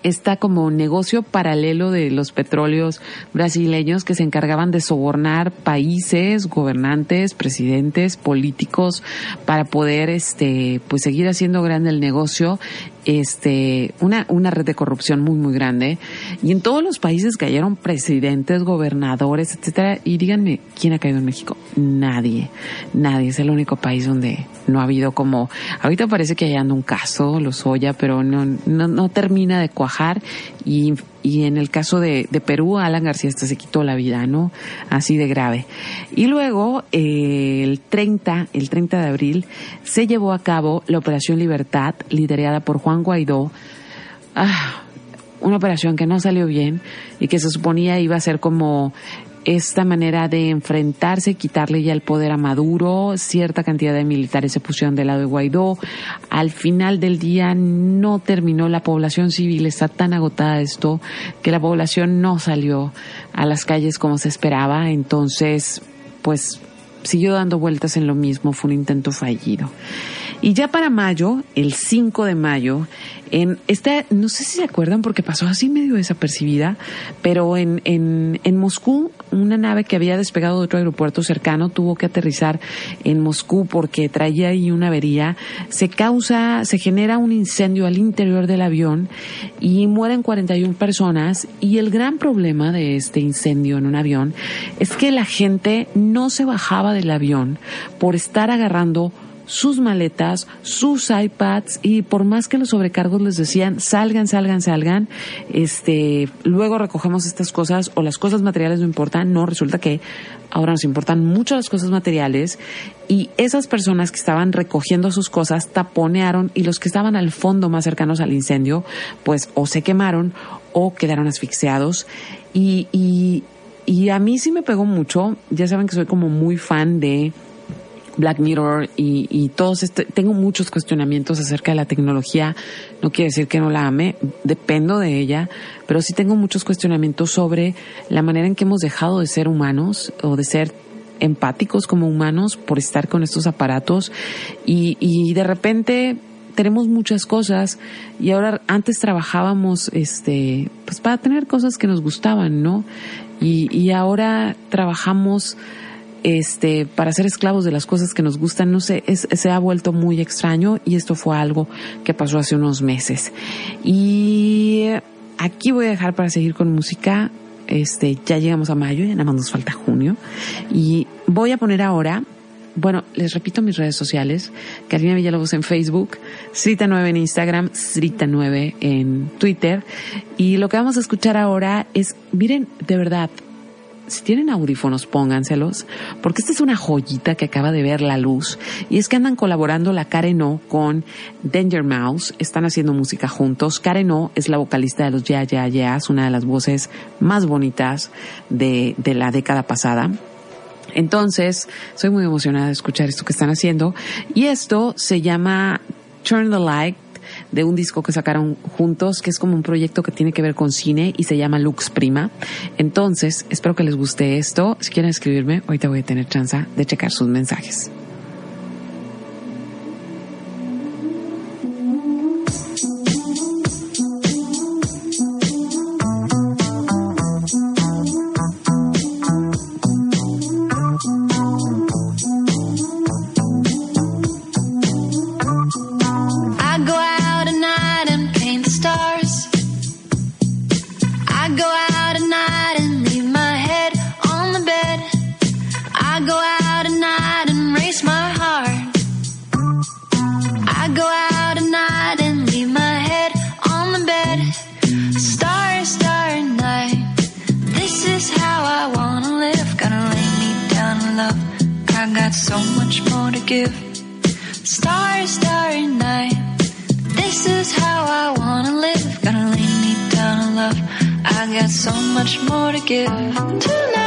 Speaker 1: está como negocio paralelo de los petróleos brasileños que se encargaban de sobornar países, gobernantes, presidentes, políticos para poder este pues seguir haciendo grande el negocio este, una, una red de corrupción muy, muy grande. Y en todos los países cayeron presidentes, gobernadores, etcétera. Y díganme, ¿quién ha caído en México? Nadie. Nadie. Es el único país donde no ha habido como, ahorita parece que hay un caso, los Oya, pero no, no, no termina de cuajar y y en el caso de, de Perú, Alan García hasta se quitó la vida, ¿no? Así de grave. Y luego, eh, el 30, el 30 de abril, se llevó a cabo la Operación Libertad, liderada por Juan Guaidó. Ah, una operación que no salió bien y que se suponía iba a ser como esta manera de enfrentarse, quitarle ya el poder a Maduro, cierta cantidad de militares se pusieron del lado de Guaidó. Al final del día no terminó la población civil, está tan agotada esto que la población no salió a las calles como se esperaba, entonces pues siguió dando vueltas en lo mismo, fue un intento fallido. Y ya para mayo, el 5 de mayo, en este, no sé si se acuerdan porque pasó así medio desapercibida, pero en, en, en Moscú, una nave que había despegado de otro aeropuerto cercano tuvo que aterrizar en Moscú porque traía ahí una avería. Se causa, se genera un incendio al interior del avión y mueren 41 personas. Y el gran problema de este incendio en un avión es que la gente no se bajaba del avión por estar agarrando sus maletas, sus iPads y por más que los sobrecargos les decían salgan, salgan, salgan, este, luego recogemos estas cosas o las cosas materiales no importan, no, resulta que ahora nos importan mucho las cosas materiales y esas personas que estaban recogiendo sus cosas taponearon y los que estaban al fondo más cercanos al incendio, pues o se quemaron o quedaron asfixiados. Y, y, y a mí sí me pegó mucho, ya saben que soy como muy fan de Black Mirror y, y todos este, tengo muchos cuestionamientos acerca de la tecnología. No quiere decir que no la ame, dependo de ella, pero sí tengo muchos cuestionamientos sobre la manera en que hemos dejado de ser humanos o de ser empáticos como humanos por estar con estos aparatos y, y de repente tenemos muchas cosas y ahora antes trabajábamos este pues para tener cosas que nos gustaban, ¿no? Y, y ahora trabajamos este, para ser esclavos de las cosas que nos gustan, no sé, se ha vuelto muy extraño y esto fue algo que pasó hace unos meses. Y aquí voy a dejar para seguir con música. Este, ya llegamos a mayo, ya nada más nos falta junio. Y voy a poner ahora bueno, les repito mis redes sociales, Karina Villalobos en Facebook, Srita9 en Instagram, Srita9 en Twitter. Y lo que vamos a escuchar ahora es, miren, de verdad, si tienen audífonos, pónganselos, porque esta es una joyita que acaba de ver la luz. Y es que andan colaborando la Karen O con Danger Mouse, están haciendo música juntos. Karen O es la vocalista de los Ya Ya Yeahs, una de las voces más bonitas de, de la década pasada. Entonces, soy muy emocionada de escuchar esto que están haciendo. Y esto se llama Turn the Light de un disco que sacaron juntos, que es como un proyecto que tiene que ver con cine y se llama Lux Prima. Entonces, espero que les guste esto. Si quieren escribirme, ahorita voy a tener chance de checar sus mensajes.
Speaker 2: I got so much more to give. Tonight,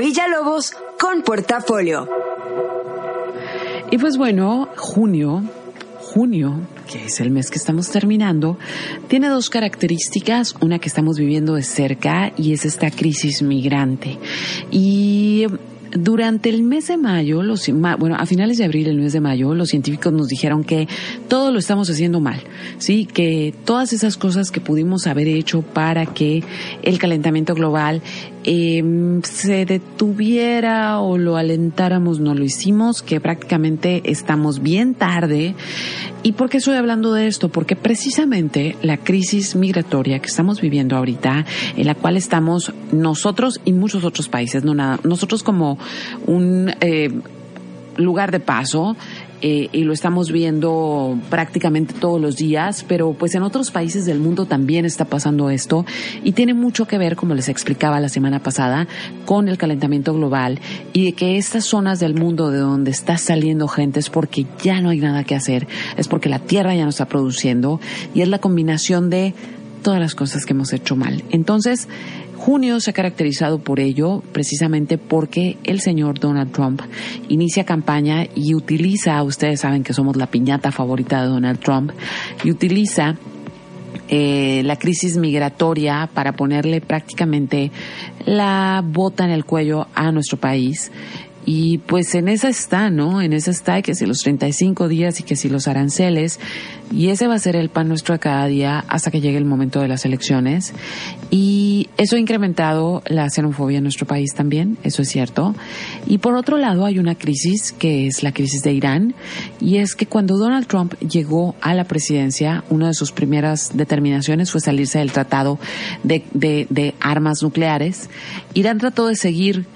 Speaker 3: Villalobos con Portafolio.
Speaker 1: Y pues bueno, junio, junio, que es el mes que estamos terminando, tiene dos características. Una que estamos viviendo de cerca y es esta crisis migrante. Y durante el mes de mayo, los, bueno, a finales de abril, el mes de mayo, los científicos nos dijeron que todo lo estamos haciendo mal, sí, que todas esas cosas que pudimos haber hecho para que el calentamiento global eh, se detuviera o lo alentáramos, no lo hicimos, que prácticamente estamos bien tarde. ¿Y por qué estoy hablando de esto? Porque precisamente la crisis migratoria que estamos viviendo ahorita, en la cual estamos nosotros y muchos otros países, no nada, nosotros como un eh, lugar de paso, eh, y lo estamos viendo prácticamente todos los días, pero pues en otros países del mundo también está pasando esto y tiene mucho que ver, como les explicaba la semana pasada, con el calentamiento global y de que estas zonas del mundo de donde está saliendo gente es porque ya no hay nada que hacer, es porque la Tierra ya no está produciendo y es la combinación de todas las cosas que hemos hecho mal. Entonces, Junio se ha caracterizado por ello, precisamente porque el señor Donald Trump inicia campaña y utiliza, ustedes saben que somos la piñata favorita de Donald Trump, y utiliza eh, la crisis migratoria para ponerle prácticamente la bota en el cuello a nuestro país y pues en esa está, ¿no? En esa está, que si los 35 días y que si los aranceles. Y ese va a ser el pan nuestro de cada día hasta que llegue el momento de las elecciones. Y eso ha incrementado la xenofobia en nuestro país también, eso es cierto. Y por otro lado hay una crisis que es la crisis de Irán. Y es que cuando Donald Trump llegó a la presidencia, una de sus primeras determinaciones fue salirse del tratado de, de, de armas nucleares. Irán trató de seguir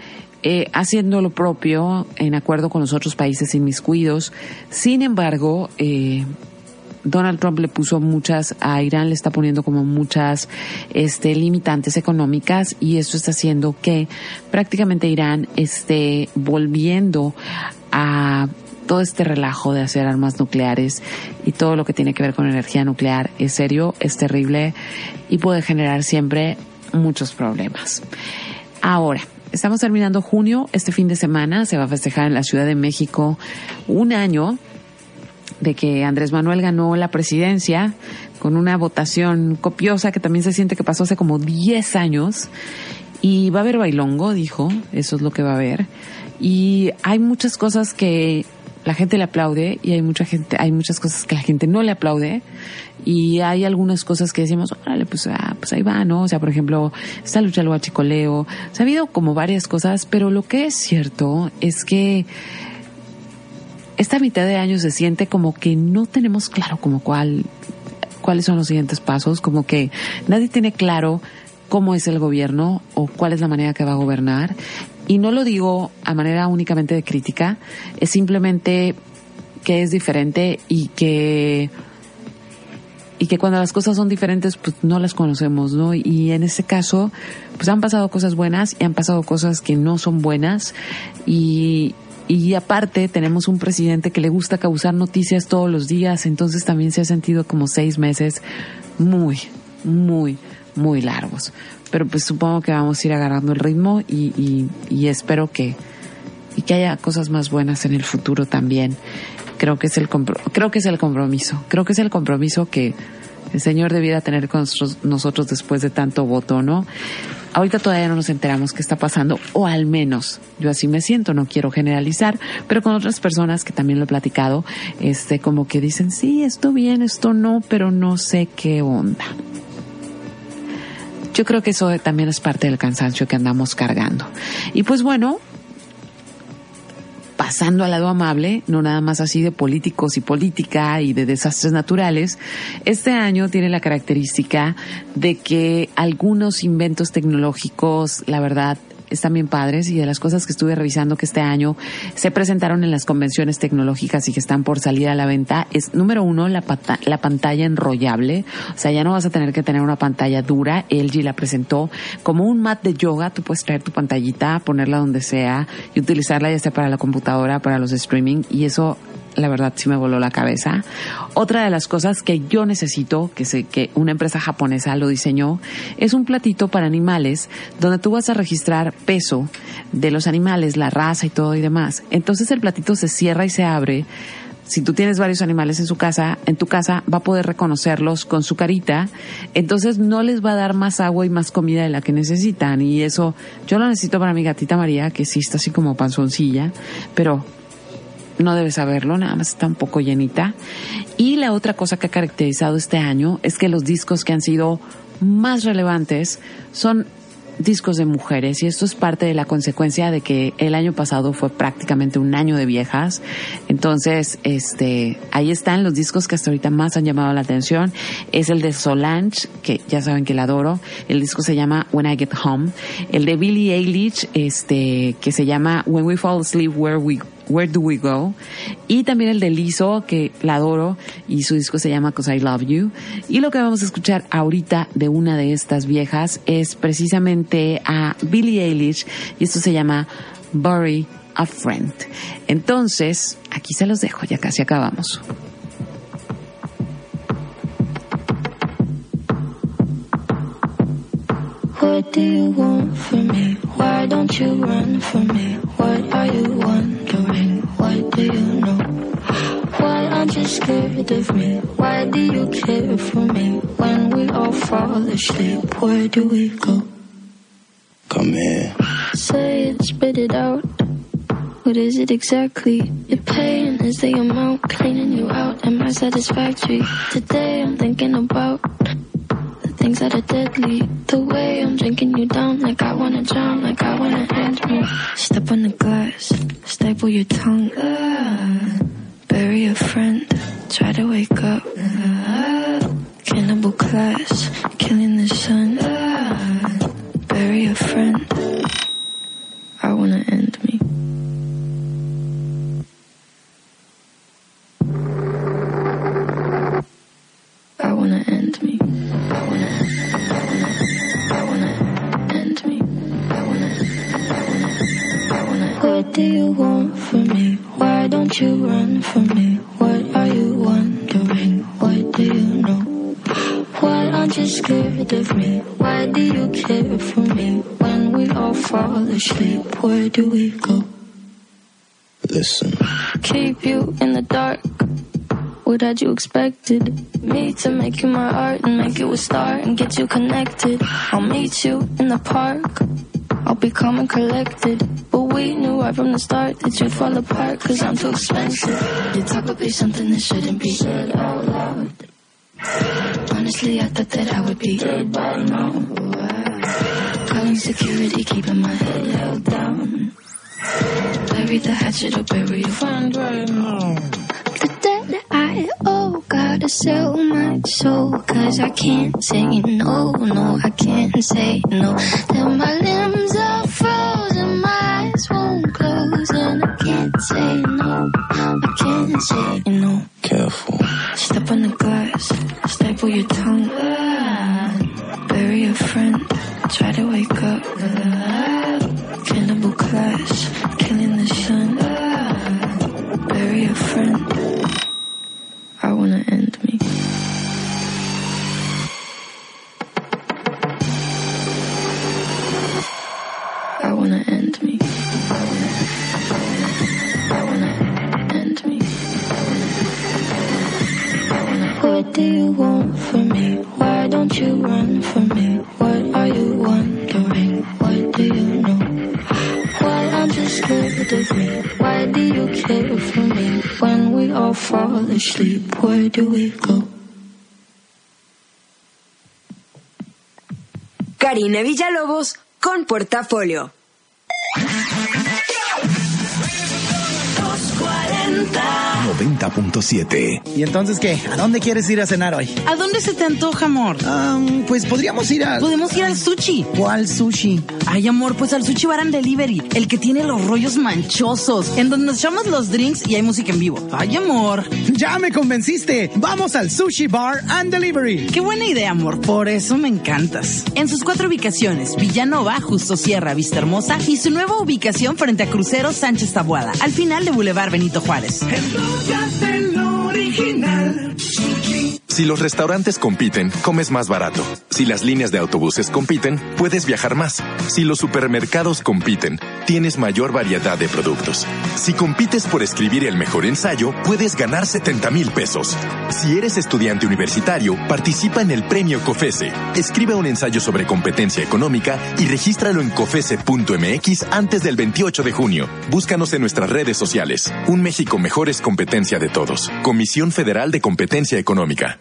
Speaker 1: eh, haciendo lo propio en acuerdo con los otros países inmiscuidos. Sin embargo, eh, Donald Trump le puso muchas, a Irán le está poniendo como muchas este, limitantes económicas y esto está haciendo que prácticamente Irán esté volviendo a todo este relajo de hacer armas nucleares y todo lo que tiene que ver con energía nuclear es serio, es terrible y puede generar siempre muchos problemas. Ahora, Estamos terminando junio, este fin de semana se va a festejar en la Ciudad de México un año de que Andrés Manuel ganó la presidencia con una votación copiosa que también se siente que pasó hace como 10 años. Y va a haber bailongo, dijo, eso es lo que va a haber. Y hay muchas cosas que la gente le aplaude y hay mucha gente, hay muchas cosas que la gente no le aplaude y hay algunas cosas que decimos, órale, pues, ah, pues ahí va, ¿no? O sea, por ejemplo, esta lucha al huachicoleo, se ha habido como varias cosas, pero lo que es cierto es que esta mitad de año se siente como que no tenemos claro como cuál, cuáles son los siguientes pasos, como que nadie tiene claro cómo es el gobierno o cuál es la manera que va a gobernar y no lo digo a manera únicamente de crítica, es simplemente que es diferente y que y que cuando las cosas son diferentes pues no las conocemos, ¿no? Y en ese caso pues han pasado cosas buenas y han pasado cosas que no son buenas y y aparte tenemos un presidente que le gusta causar noticias todos los días, entonces también se ha sentido como seis meses muy, muy, muy largos pero pues supongo que vamos a ir agarrando el ritmo y, y, espero que, y que haya cosas más buenas en el futuro también. Creo que es el creo que es el compromiso, creo que es el compromiso que el Señor debiera tener con nosotros, después de tanto voto, ¿no? Ahorita todavía no nos enteramos qué está pasando, o al menos yo así me siento, no quiero generalizar, pero con otras personas que también lo he platicado, este, como que dicen, sí, esto bien, esto no, pero no sé qué onda. Yo creo que eso también es parte del cansancio que andamos cargando. Y pues bueno, pasando al lado amable, no nada más así de políticos y política y de desastres naturales, este año tiene la característica de que algunos inventos tecnológicos, la verdad, están bien padres y de las cosas que estuve revisando que este año se presentaron en las convenciones tecnológicas y que están por salir a la venta es número uno la, la pantalla enrollable, o sea ya no vas a tener que tener una pantalla dura, LG la presentó como un mat de yoga, tú puedes traer tu pantallita, ponerla donde sea y utilizarla ya sea para la computadora, para los streaming y eso la verdad sí me voló la cabeza. Otra de las cosas que yo necesito, que sé que una empresa japonesa lo diseñó, es un platito para animales donde tú vas a registrar peso de los animales, la raza y todo y demás. Entonces el platito se cierra y se abre si tú tienes varios animales en su casa, en tu casa va a poder reconocerlos con su carita, entonces no les va a dar más agua y más comida de la que necesitan y eso yo lo necesito para mi gatita María, que sí está así como panzoncilla, pero no debe saberlo, nada más está un poco llenita. Y la otra cosa que ha caracterizado este año es que los discos que han sido más relevantes son discos de mujeres y esto es parte de la consecuencia de que el año pasado fue prácticamente un año de viejas. Entonces, este, ahí están los discos que hasta ahorita más han llamado la atención. Es el de Solange, que ya saben que la adoro. El disco se llama When I Get Home. El de Billie Eilish, este, que se llama When We Fall Asleep, Where We Where Do We Go? Y también el de Lizzo, que la adoro, y su disco se llama Cause I Love You. Y lo que vamos a escuchar ahorita de una de estas viejas es precisamente a Billie Eilish, y esto se llama Bury a Friend. Entonces, aquí se los dejo, ya casi acabamos.
Speaker 21: What do you want me? Why don't you run from me? What are you wondering? What do you know? Why aren't you scared of me? Why do you care for me? When we all fall asleep, where do we go?
Speaker 22: Come here.
Speaker 21: Say it, spit it out. What is it exactly? Your pain is the amount cleaning you out. Am I satisfactory? Today I'm thinking about things that are deadly. The way I'm drinking you down, like I wanna drown, like I wanna end me. Step on the glass, staple your tongue. Ah, bury a friend, try to wake up. Ah, cannibal class, killing the sun. Ah, bury a friend. I wanna end What do you want from me? Why don't you run from me? What are you wondering? What do you know? Why aren't you scared of me? Why do you care for me? When we all fall asleep, where do we go?
Speaker 22: Listen.
Speaker 21: Keep you in the dark. What had you expected? Me to make you my art and make you a star and get you connected. I'll meet you in the park. I'll be calm and collected. But we knew right from the start that you'd fall apart cause I'm too expensive. Your talk would be something that shouldn't be said out loud. Honestly, I thought that I would be dead by now. Calling security, keeping my head held down. Bury the hatchet or bury a friend right now.
Speaker 23: The debt I owe, gotta sell my soul. Cause I can't say no, no, I can't say no. Till my
Speaker 3: Karina Villalobos con Portafolio.
Speaker 6: 90.7.
Speaker 24: ¿Y entonces qué? ¿A dónde quieres ir a cenar hoy?
Speaker 8: ¿A dónde se te antoja, amor?
Speaker 24: pues podríamos ir a...
Speaker 8: Podemos ir al sushi.
Speaker 24: ¿Cuál sushi?
Speaker 8: Ay, amor, pues al Sushi Bar and Delivery, el que tiene los rollos manchosos, en donde nos echamos los drinks y hay música en vivo. Ay, amor.
Speaker 24: Ya me convenciste. Vamos al Sushi Bar and Delivery.
Speaker 8: Qué buena idea, amor. Por eso me encantas. En sus cuatro ubicaciones, Villanova, Justo Sierra, Vista Hermosa y su nueva ubicación frente a Crucero Sánchez Tabuada, al final de Boulevard Benito Juárez.
Speaker 14: del original.
Speaker 9: Si los restaurantes compiten, comes más barato. Si las líneas de autobuses compiten, puedes viajar más. Si los supermercados compiten, tienes mayor variedad de productos. Si compites por escribir el mejor ensayo, puedes ganar 70 mil pesos. Si eres estudiante universitario, participa en el premio COFESE. Escribe un ensayo sobre competencia económica y regístralo en cofese.mx antes del 28 de junio. Búscanos en nuestras redes sociales. Un México mejor es competencia de todos. Comisión Federal de Competencia Económica.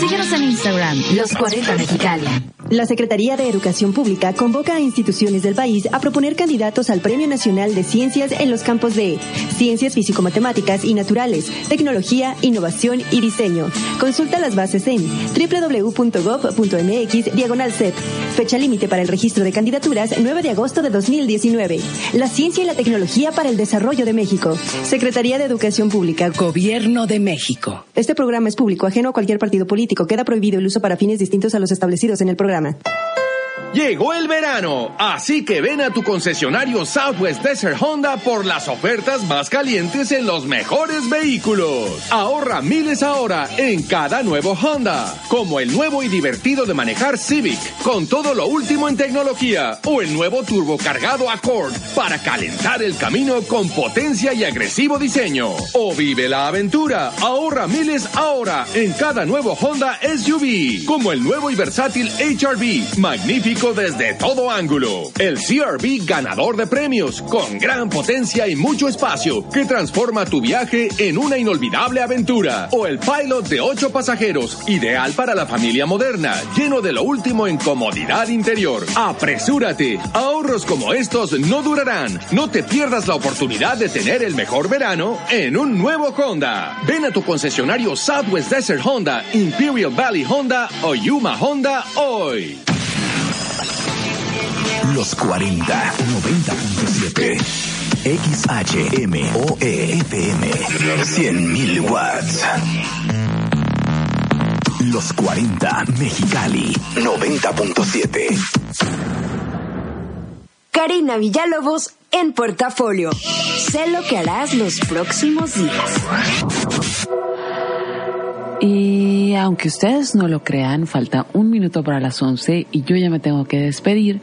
Speaker 12: Síguenos en Instagram, Los 40 Mexicali.
Speaker 19: La Secretaría de Educación Pública convoca a instituciones del país a proponer candidatos al Premio Nacional de Ciencias en los campos de Ciencias Físico-Matemáticas y Naturales, Tecnología, Innovación y Diseño. Consulta las bases en www.gov.mx diagonal CEP. Fecha límite para el registro de candidaturas 9 de agosto de 2019. La ciencia y la tecnología para el desarrollo de México. Secretaría de Educación Pública.
Speaker 20: Gobierno de México.
Speaker 19: Este programa es público, ajeno a cualquier partido político. Queda prohibido el uso para fines distintos a los establecidos en el programa. programa.
Speaker 25: Llegó el verano, así que ven a tu concesionario Southwest Desert Honda por las ofertas más calientes en los mejores vehículos. Ahorra miles ahora en cada nuevo Honda, como el nuevo y divertido de manejar Civic, con todo lo último en tecnología, o el nuevo turbocargado Accord para calentar el camino con potencia y agresivo diseño. O vive la aventura, ahorra miles ahora en cada nuevo Honda SUV, como el nuevo y versátil HRV, magnífico desde todo ángulo. El CRV ganador de premios, con gran potencia y mucho espacio, que transforma tu viaje en una inolvidable aventura. O el Pilot de 8 pasajeros, ideal para la familia moderna, lleno de lo último en comodidad interior. Apresúrate, ahorros como estos no durarán. No te pierdas la oportunidad de tener el mejor verano en un nuevo Honda. Ven a tu concesionario Southwest Desert Honda, Imperial Valley Honda o Yuma Honda hoy.
Speaker 6: Los 40 90.7 XHMOE FM 100.000 watts. Los 40 Mexicali 90.7
Speaker 3: Karina Villalobos en portafolio. Sé lo que harás los próximos días.
Speaker 1: Y aunque ustedes no lo crean, falta un minuto para las 11 y yo ya me tengo que despedir.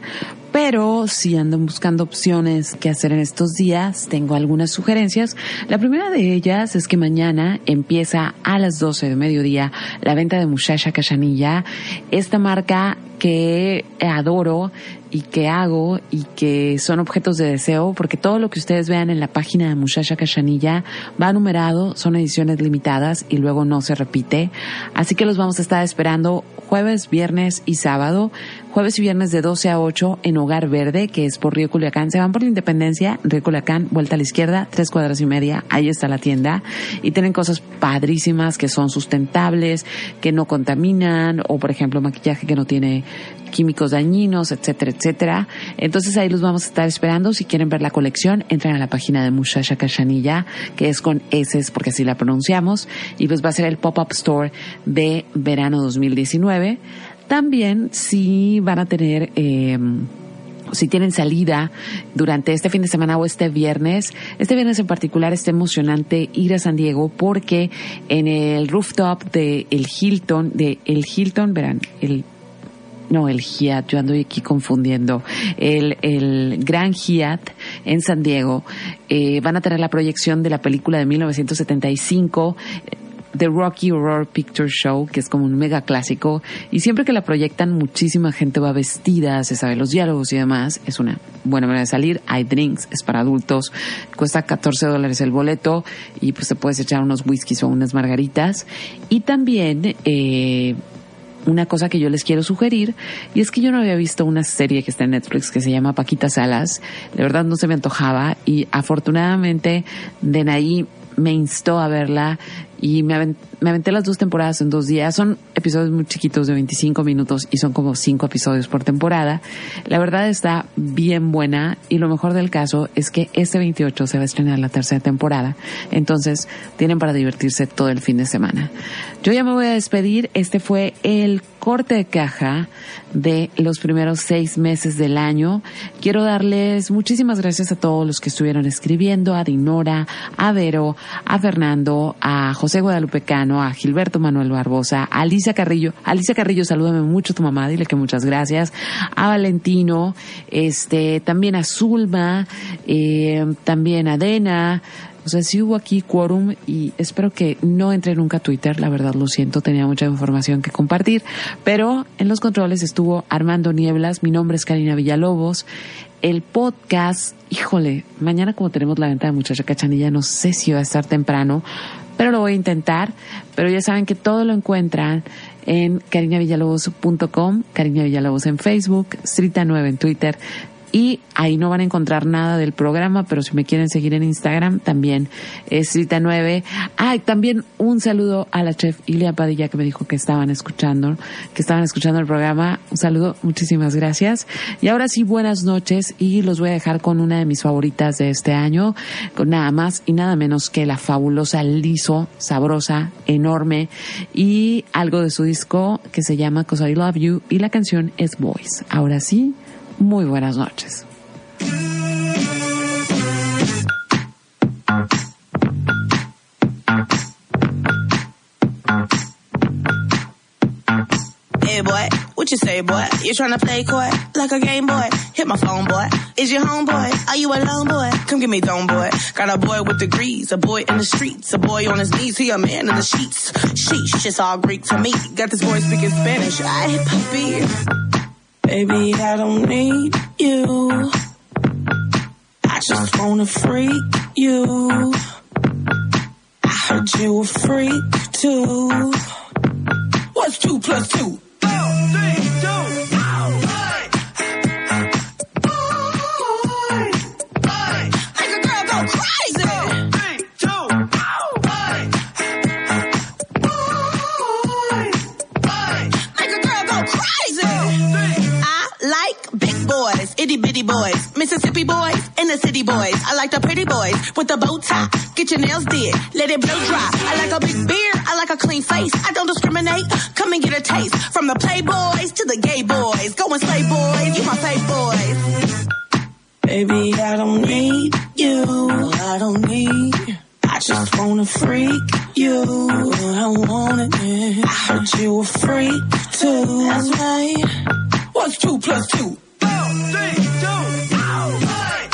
Speaker 1: Pero si andan buscando opciones que hacer en estos días, tengo algunas sugerencias. La primera de ellas es que mañana empieza a las 12 de mediodía la venta de Muchacha Cachanilla, esta marca que adoro y que hago y que son objetos de deseo, porque todo lo que ustedes vean en la página de Muchacha Cachanilla va numerado, son ediciones limitadas y luego no se repite. Así que los vamos a estar esperando jueves, viernes y sábado. Jueves y viernes de 12 a 8 en Hogar Verde, que es por Río Culiacán. Se van por la Independencia, Río Culiacán, vuelta a la izquierda, tres cuadras y media. Ahí está la tienda. Y tienen cosas padrísimas que son sustentables, que no contaminan, o por ejemplo maquillaje que no tiene químicos dañinos, etcétera, etcétera. Entonces ahí los vamos a estar esperando. Si quieren ver la colección, entren a la página de Muchacha Cachanilla, que es con S, porque así la pronunciamos. Y pues va a ser el pop-up store de verano 2019. También si van a tener... Eh, si tienen salida durante este fin de semana o este viernes, este viernes en particular está emocionante ir a San Diego porque en el rooftop de el Hilton, de el Hilton, verán, el no, el Hyatt, yo ando aquí confundiendo, el, el Gran Hyatt en San Diego, eh, van a tener la proyección de la película de 1975, The Rocky Horror Picture Show, que es como un mega clásico, y siempre que la proyectan muchísima gente va vestida, se sabe los diálogos y demás, es una buena manera de salir, hay drinks, es para adultos, cuesta 14 dólares el boleto y pues te puedes echar unos whiskies o unas margaritas, y también... Eh, una cosa que yo les quiero sugerir y es que yo no había visto una serie que está en Netflix que se llama Paquita Salas. De verdad no se me antojaba y afortunadamente de ahí me instó a verla y me, aven- me aventé las dos temporadas en dos días. Son episodios muy chiquitos de 25 minutos y son como cinco episodios por temporada. La verdad está bien buena y lo mejor del caso es que este 28 se va a estrenar la tercera temporada. Entonces tienen para divertirse todo el fin de semana. Yo ya me voy a despedir. Este fue el corte de caja de los primeros seis meses del año. Quiero darles muchísimas gracias a todos los que estuvieron escribiendo, a Dinora, a Vero, a Fernando, a José Guadalupe Cano, a Gilberto Manuel Barbosa, a Alicia Carrillo. Alicia Carrillo, salúdame mucho tu mamá, dile que muchas gracias. A Valentino, este, también a Zulma, eh, también a Dena, o sea, sí hubo aquí quórum y espero que no entre nunca a Twitter, la verdad lo siento, tenía mucha información que compartir, pero en los controles estuvo Armando Nieblas, mi nombre es Karina Villalobos, el podcast, híjole, mañana como tenemos la venta de muchacha cachanilla, no sé si va a estar temprano, pero lo voy a intentar, pero ya saben que todo lo encuentran en carinavillalobos.com, Karina Villalobos en Facebook, Strita 9 en Twitter, y ahí no van a encontrar nada del programa, pero si me quieren seguir en Instagram también es Rita 9. Ay, también un saludo a la chef Ilia Padilla que me dijo que estaban escuchando, que estaban escuchando el programa. Un saludo, muchísimas gracias. Y ahora sí, buenas noches y los voy a dejar con una de mis favoritas de este año, con nada más y nada menos que la fabulosa Liso, sabrosa, enorme y algo de su disco que se llama Cause I Love You y la canción es Voice. Ahora sí, muy buenas noches.
Speaker 26: Hey boy, what you say, boy? You trying to play coy like a game boy? Hit my phone, boy. Is your homeboy? Are you a alone, boy? Come get me dome, boy. Got a boy with degrees, a boy in the streets, a boy on his knees, he a man in the sheets. Sheesh, it's all Greek to me. Got this boy speaking Spanish. I hit puppy. Baby, I don't need you. I just wanna freak you. I heard you a freak too. What's two plus two? Make a boys, Mississippi boys, and the city boys. I like the pretty boys with the bow tie. Get your nails did, let it blow dry. I like a big beard, I like a clean face. I don't discriminate. Come and get a taste from the playboys to the gay boys. Go and slay boys, you my fave boys. Baby, I don't need you. I don't need. I just wanna freak you. I want it. I heard you a freak too. That's right. What's two plus two?
Speaker 3: One, three, two, oh, hey!